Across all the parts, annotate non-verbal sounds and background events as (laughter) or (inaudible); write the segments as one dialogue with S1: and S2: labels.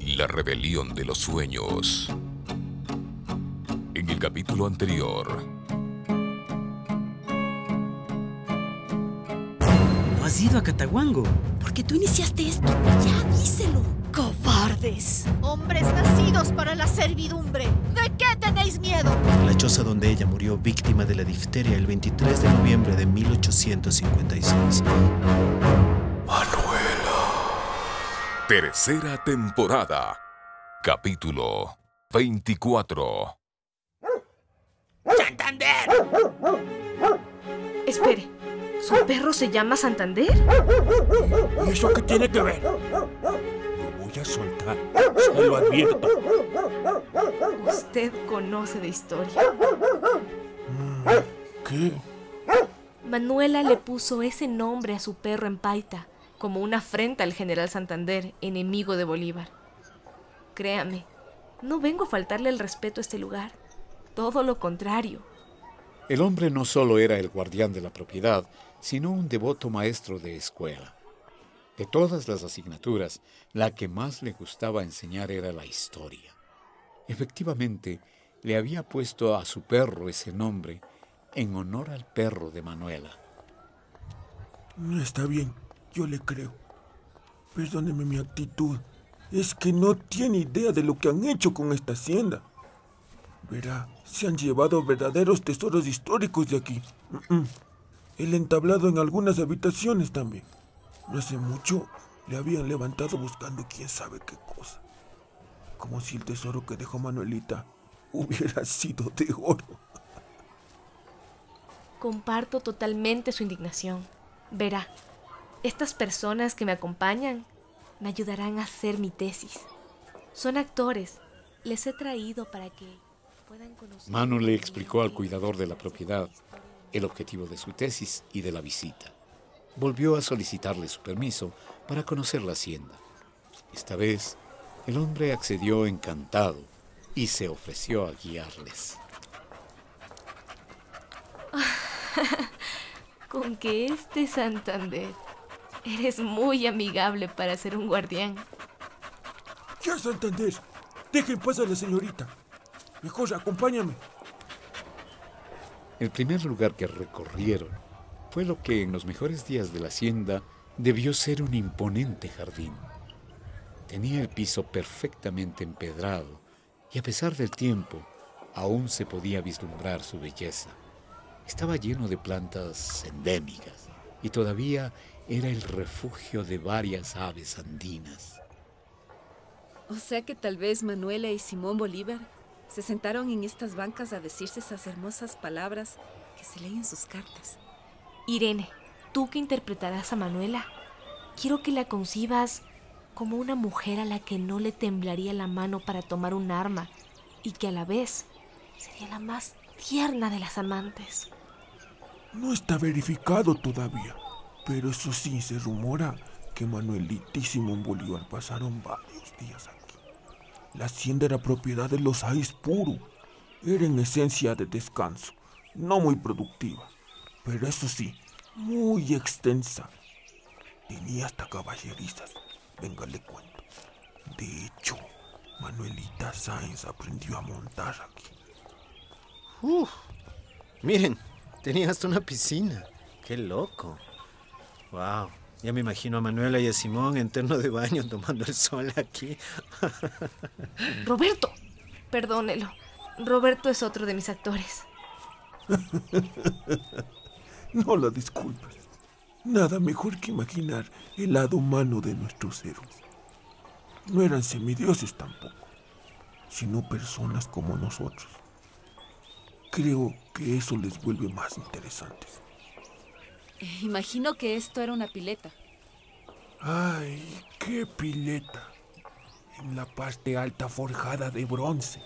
S1: La rebelión de los sueños. En el capítulo anterior.
S2: No has ido a Cataguango.
S3: Porque tú iniciaste esto. Ya díselo.
S4: ¡Cobardes! Hombres nacidos para la servidumbre. ¿De qué tenéis miedo?
S2: La choza donde ella murió víctima de la difteria el 23 de noviembre de 1856.
S1: Tercera temporada. Capítulo 24.
S4: ¡Santander!
S5: Espere, ¿su perro se llama Santander?
S6: ¿Y eso qué tiene que ver? Lo voy a soltar, se lo advierto.
S5: Usted conoce de historia.
S6: ¿Qué?
S5: Manuela le puso ese nombre a su perro en Paita como una afrenta al general Santander, enemigo de Bolívar. Créame, no vengo a faltarle el respeto a este lugar, todo lo contrario.
S7: El hombre no solo era el guardián de la propiedad, sino un devoto maestro de escuela. De todas las asignaturas, la que más le gustaba enseñar era la historia. Efectivamente, le había puesto a su perro ese nombre en honor al perro de Manuela.
S6: Está bien, yo le creo. Perdóneme mi actitud. Es que no tiene idea de lo que han hecho con esta hacienda. Verá, se han llevado verdaderos tesoros históricos de aquí. El entablado en algunas habitaciones también. No hace mucho le habían levantado buscando quién sabe qué cosa. Como si el tesoro que dejó Manuelita hubiera (laughs) sido de oro.
S5: Comparto totalmente su indignación. Verá, estas personas que me acompañan me ayudarán a hacer mi tesis. Son actores. Les he traído para que puedan conocer.
S7: Manu le explicó al cuidador de la propiedad el objetivo de su tesis y de la visita. Volvió a solicitarle su permiso para conocer la hacienda. Esta vez, el hombre accedió encantado y se ofreció a guiarles. (laughs)
S5: Con que este Santander Eres muy amigable para ser un guardián.
S6: Ya, Santander. Dejen pasar a la señorita. Mejor acompáñame.
S7: El primer lugar que recorrieron fue lo que en los mejores días de la hacienda debió ser un imponente jardín. Tenía el piso perfectamente empedrado y a pesar del tiempo aún se podía vislumbrar su belleza. Estaba lleno de plantas endémicas y todavía era el refugio de varias aves andinas.
S8: O sea que tal vez Manuela y Simón Bolívar se sentaron en estas bancas a decirse esas hermosas palabras que se leen en sus cartas.
S5: Irene, tú que interpretarás a Manuela, quiero que la concibas como una mujer a la que no le temblaría la mano para tomar un arma y que a la vez sería la más tierna de las amantes.
S6: No está verificado todavía. Pero eso sí, se rumora que Manuelita y Simón Bolívar pasaron varios días aquí. La hacienda era propiedad de los Ais Puro. Era en esencia de descanso, no muy productiva, pero eso sí, muy extensa. Tenía hasta caballerizas, venga le cuento. De hecho, Manuelita Sáenz aprendió a montar aquí.
S2: Uf, miren, tenía hasta una piscina. Qué loco. Wow. Ya me imagino a Manuela y a Simón en terno de baño (laughs) tomando el sol aquí. (laughs)
S5: Roberto, perdónelo. Roberto es otro de mis actores. (laughs)
S6: no la disculpes. Nada mejor que imaginar el lado humano de nuestros héroes. No eran semidioses tampoco, sino personas como nosotros. Creo que eso les vuelve más interesantes. (laughs)
S8: Imagino que esto era una pileta.
S6: Ay, qué pileta. En la parte alta forjada de bronce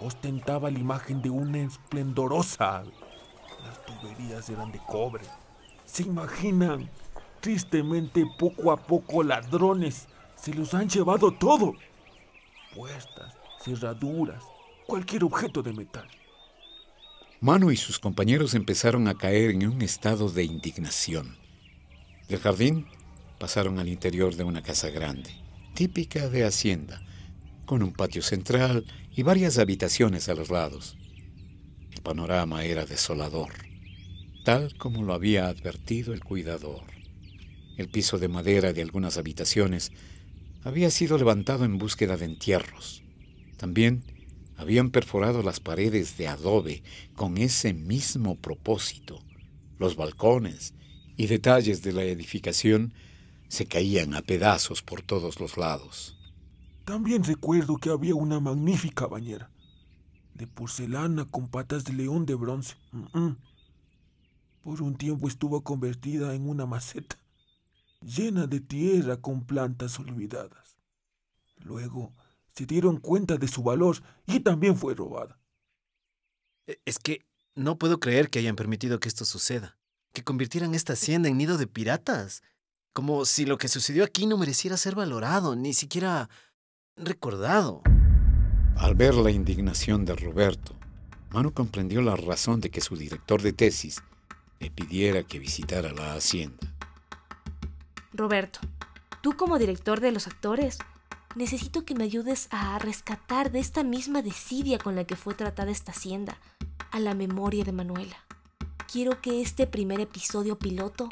S6: ostentaba la imagen de una esplendorosa. Las tuberías eran de cobre. ¿Se imaginan? Tristemente, poco a poco, ladrones se los han llevado todo. Puertas, cerraduras, cualquier objeto de metal.
S7: Manu y sus compañeros empezaron a caer en un estado de indignación. Del jardín pasaron al interior de una casa grande, típica de hacienda, con un patio central y varias habitaciones a los lados. El panorama era desolador, tal como lo había advertido el cuidador. El piso de madera de algunas habitaciones había sido levantado en búsqueda de entierros. También habían perforado las paredes de adobe con ese mismo propósito. Los balcones y detalles de la edificación se caían a pedazos por todos los lados.
S6: También recuerdo que había una magnífica bañera, de porcelana con patas de león de bronce. Por un tiempo estuvo convertida en una maceta, llena de tierra con plantas olvidadas. Luego se dieron cuenta de su valor y también fue robada.
S2: E- Es que no puedo creer que hayan permitido que esto suceda. Que convirtieran esta hacienda en nido de piratas. Como si lo que sucedió aquí no mereciera ser valorado, ni siquiera recordado.
S7: Al ver la indignación de Roberto, Manu comprendió la razón de que su director de tesis le pidiera que visitara la hacienda.
S5: Roberto, tú como director de los actores, necesito que me ayudes a rescatar de esta misma desidia con la que fue tratada esta hacienda a la memoria de Manuela. Quiero que este primer episodio piloto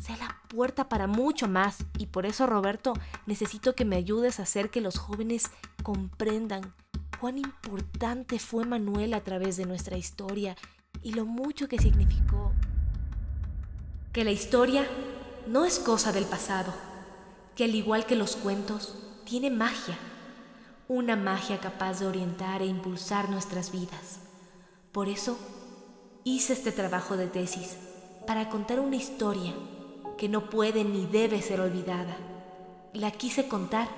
S5: sea la puerta para mucho más y por eso Roberto necesito que me ayudes a hacer que los jóvenes comprendan cuán importante fue Manuela a través de nuestra historia y lo mucho que significó. Que la historia no es cosa del pasado, que al igual que los cuentos, tiene magia, una magia capaz de orientar e impulsar nuestras vidas. Por eso hice este trabajo de tesis, para contar una historia que no puede ni debe ser olvidada. La quise contar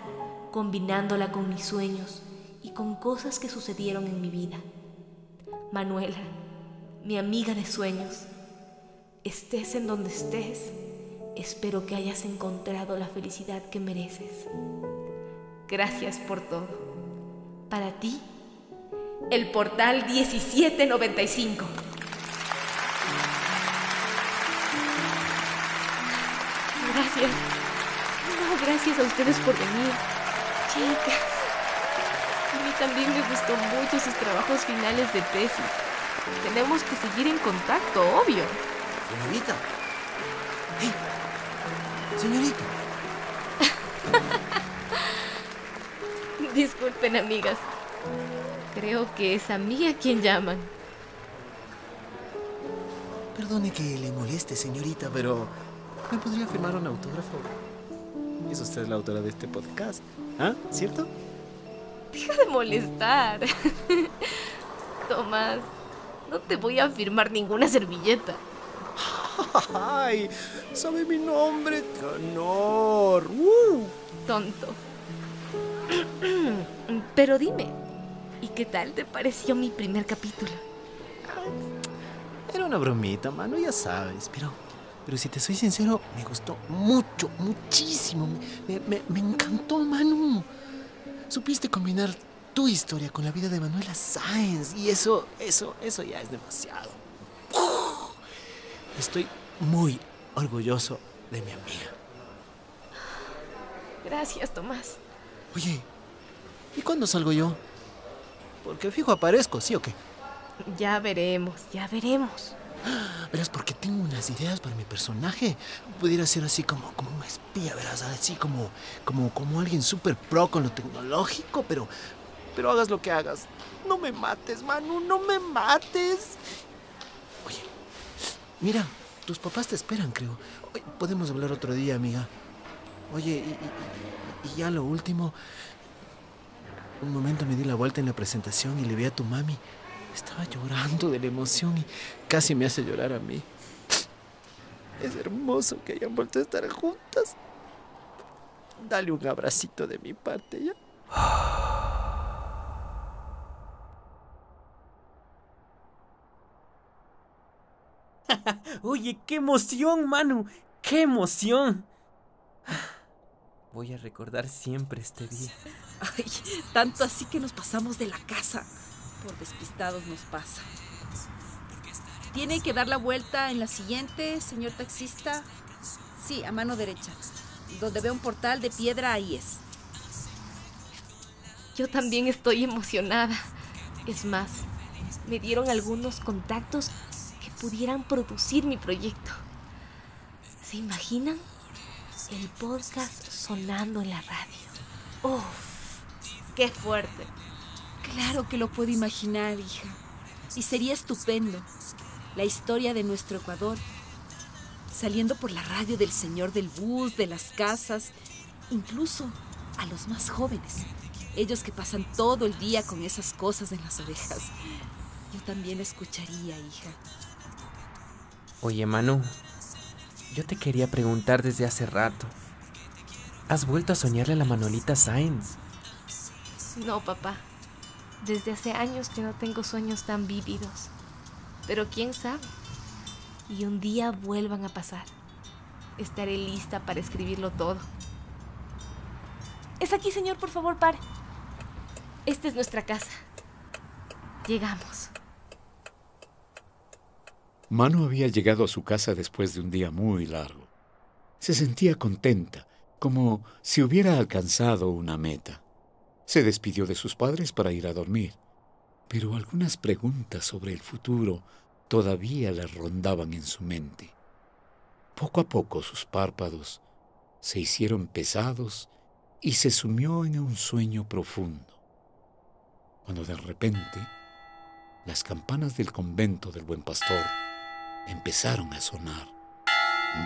S5: combinándola con mis sueños y con cosas que sucedieron en mi vida. Manuela, mi amiga de sueños, estés en donde estés, espero que hayas encontrado la felicidad que mereces. Gracias por todo. Para ti, el portal 1795. Gracias. No, gracias a ustedes por venir. Chicas. A mí también me gustó mucho sus trabajos finales de tesis. Tenemos que seguir en contacto, obvio.
S2: Señorita. ¡Hey! Señorita. (laughs) (laughs)
S5: Disculpen, amigas. Creo que es a mí a quien llaman.
S2: Perdone que le moleste, señorita, pero ¿me podría firmar un autógrafo? Es usted la autora de este podcast, ¿ah? ¿Cierto?
S5: Deja de molestar. (laughs) Tomás, no te voy a firmar ninguna servilleta. (laughs)
S2: ¡Ay! ¡Sabe mi nombre! ¡Qué honor! ¡Uh!
S5: Tonto. Pero dime, ¿y qué tal te pareció mi primer capítulo?
S2: Era una bromita, mano, ya sabes, pero, pero si te soy sincero, me gustó mucho, muchísimo. Me, me- me encantó, Manu. Supiste combinar tu historia con la vida de Manuela Sáenz y eso, eso, eso ya es demasiado. Estoy muy orgulloso de mi amiga.
S5: Gracias, Tomás.
S2: Oye, ¿y cuándo salgo yo? Porque fijo aparezco, ¿sí o qué?
S5: Ya veremos, ya veremos.
S2: Verás, porque tengo unas ideas para mi personaje. Pudiera ser así como, como una espía, verás, así como, como, como alguien súper pro con lo tecnológico, pero, pero hagas lo que hagas. No me mates, Manu, no me mates. Oye, mira, tus papás te esperan, creo. Oye, podemos hablar otro día, amiga. Oye, y, y- y ya lo último. Un momento me di la vuelta en la presentación y le vi a tu mami. Estaba llorando de la emoción y casi me hace llorar a mí. Es hermoso que hayan vuelto a estar juntas. Dale un abracito de mi parte ya. (laughs)
S9: Oye, qué emoción, Manu. ¡Qué emoción! (sighs) Voy a recordar siempre este día. (laughs)
S8: Ay, tanto así que nos pasamos de la casa. Por despistados nos pasa. Tiene que dar la vuelta en la siguiente, señor taxista. Sí, a mano derecha. Donde ve un portal de piedra, ahí es.
S5: Yo también estoy emocionada. Es más, me dieron algunos contactos que pudieran producir mi proyecto. ¿Se imaginan? El podcast sonando en la radio. ¡Uf! ¡Qué fuerte!
S8: Claro que lo puedo imaginar, hija. Y sería estupendo. La historia de nuestro Ecuador. Saliendo por la radio del señor del bus, de las casas, incluso a los más jóvenes. Ellos que pasan todo el día con esas cosas en las orejas. Yo también escucharía, hija.
S9: Oye, Manu, yo te quería preguntar desde hace rato. ¿Has vuelto a soñarle a la Manolita Sainz?
S5: No, papá. Desde hace años que no tengo sueños tan vívidos. Pero quién sabe. Y un día vuelvan a pasar. Estaré lista para escribirlo todo. Es aquí, señor, por favor, pare. Esta es nuestra casa. Llegamos.
S7: Manu había llegado a su casa después de un día muy largo. Se sentía contenta, como si hubiera alcanzado una meta. Se despidió de sus padres para ir a dormir, pero algunas preguntas sobre el futuro todavía le rondaban en su mente. Poco a poco sus párpados se hicieron pesados y se sumió en un sueño profundo, cuando de repente las campanas del convento del buen pastor empezaron a sonar.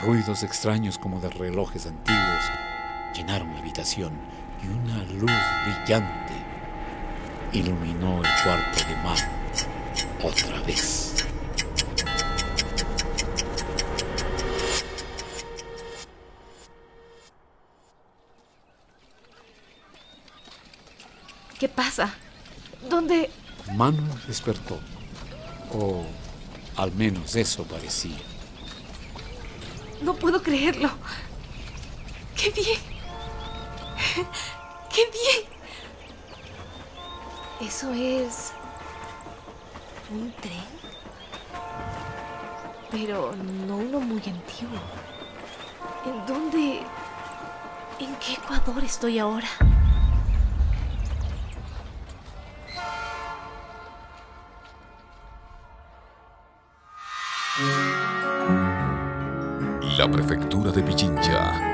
S7: Ruidos extraños como de relojes antiguos llenaron la habitación y una luz brillante iluminó el cuarto de Manu otra vez.
S5: ¿Qué pasa? ¿Dónde?
S7: Manu despertó. O al menos eso parecía.
S5: No puedo creerlo. ¡Qué bien! ¡Qué bien! Eso es... un tren. Pero no uno muy antiguo. ¿En dónde... ¿En qué Ecuador estoy ahora?
S1: La Prefectura de Pichincha,